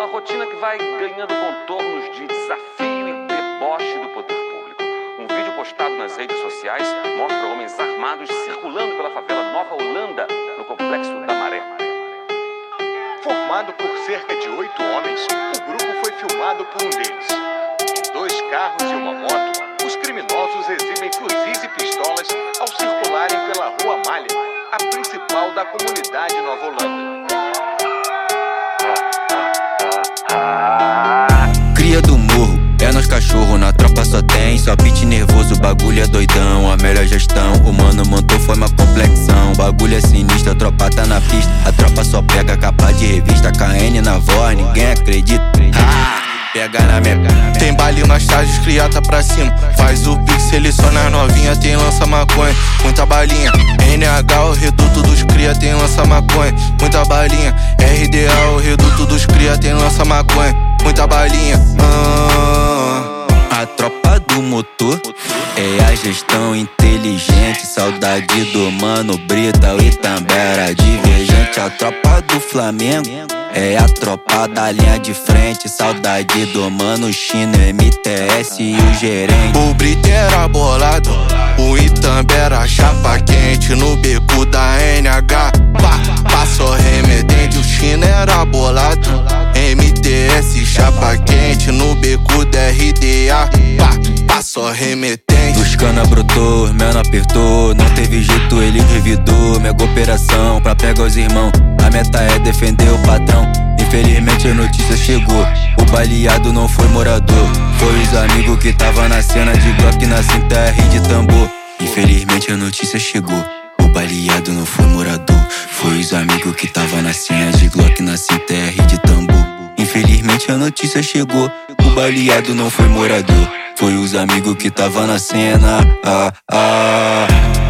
Uma rotina que vai ganhando contornos de desafio e deboche do poder público. Um vídeo postado nas redes sociais mostra homens armados circulando pela favela Nova Holanda, no complexo da Maré. Formado por cerca de oito homens, o grupo foi filmado por um deles. Em dois carros e uma moto, os criminosos exibem fuzis e pistolas ao circularem pela Rua Malha, a principal da comunidade Nova Holanda. Cachorro, na tropa só tem Só beat nervoso, bagulho é doidão A melhor gestão, o mano montou foi uma complexão Bagulho é sinistro, a tropa tá na pista. A tropa só pega capa de revista KN na voz, ninguém acredita. Ah, Pega na minha Tem baile nas tardes, criata pra cima. Faz o pix, seleciona as novinha Tem lança maconha, muita balinha NH, o reduto dos cria Tem lança maconha, muita balinha RDA, o reduto dos cria Tem lança maconha, muita balinha ah. Motor é a gestão inteligente. Saudade do mano Brita, o Itambera divergente. A tropa do Flamengo é a tropa da linha de frente. Saudade do mano Chino, MTS e o gerente. O Brita era bolado, o Itambera chapa quente. No beco da NH, pá, passou remedente. O Chino era bolado, MTS chapa quente. No beco da RDA, pá, passou remetente. Os cana brotou, mano apertou. Não teve jeito, ele revidou. Mega operação pra pegar os irmãos. A meta é defender o patrão. Infelizmente a notícia chegou. O baleado não foi morador. Foi os amigos que tava na cena de Glock na cinta R de tambor. Infelizmente a notícia chegou. O baleado não foi morador. Foi os amigos que tava na cena de Glock na cinta R a notícia chegou. O baleado não foi morador. Foi os amigos que tava na cena. Ah, ah.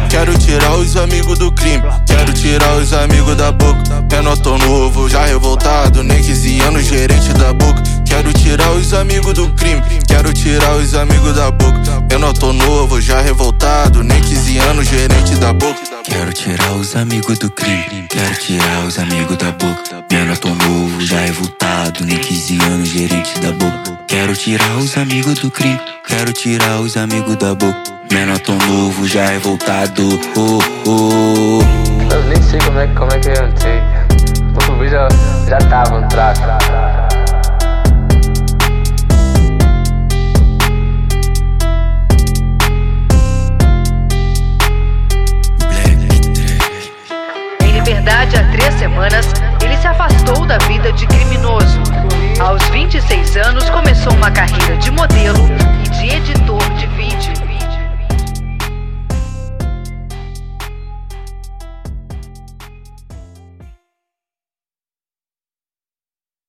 Quero tirar os amigos do crime, quero tirar os amigos da boca. Não tô novo, já revoltado, tirar os amigos do crime, quero tirar os amigos da boca. Eu não tô novo, já revoltado, nem 15 anos gerente da boca. Quero tirar os amigos do crime, quero tirar os amigos da boca. Eu não tô novo, já revoltado, nem 15 anos gerente da boca. Quero tirar os amigos do crime, quero tirar os amigos da boca. Menor tão novo, já revoltado. Oh, oh. Eu nem sei como é, como é que eu entrei. O vídeo já, já tava no tráfico. semanas, ele se afastou da vida de criminoso. Aos 26 anos, começou uma carreira de modelo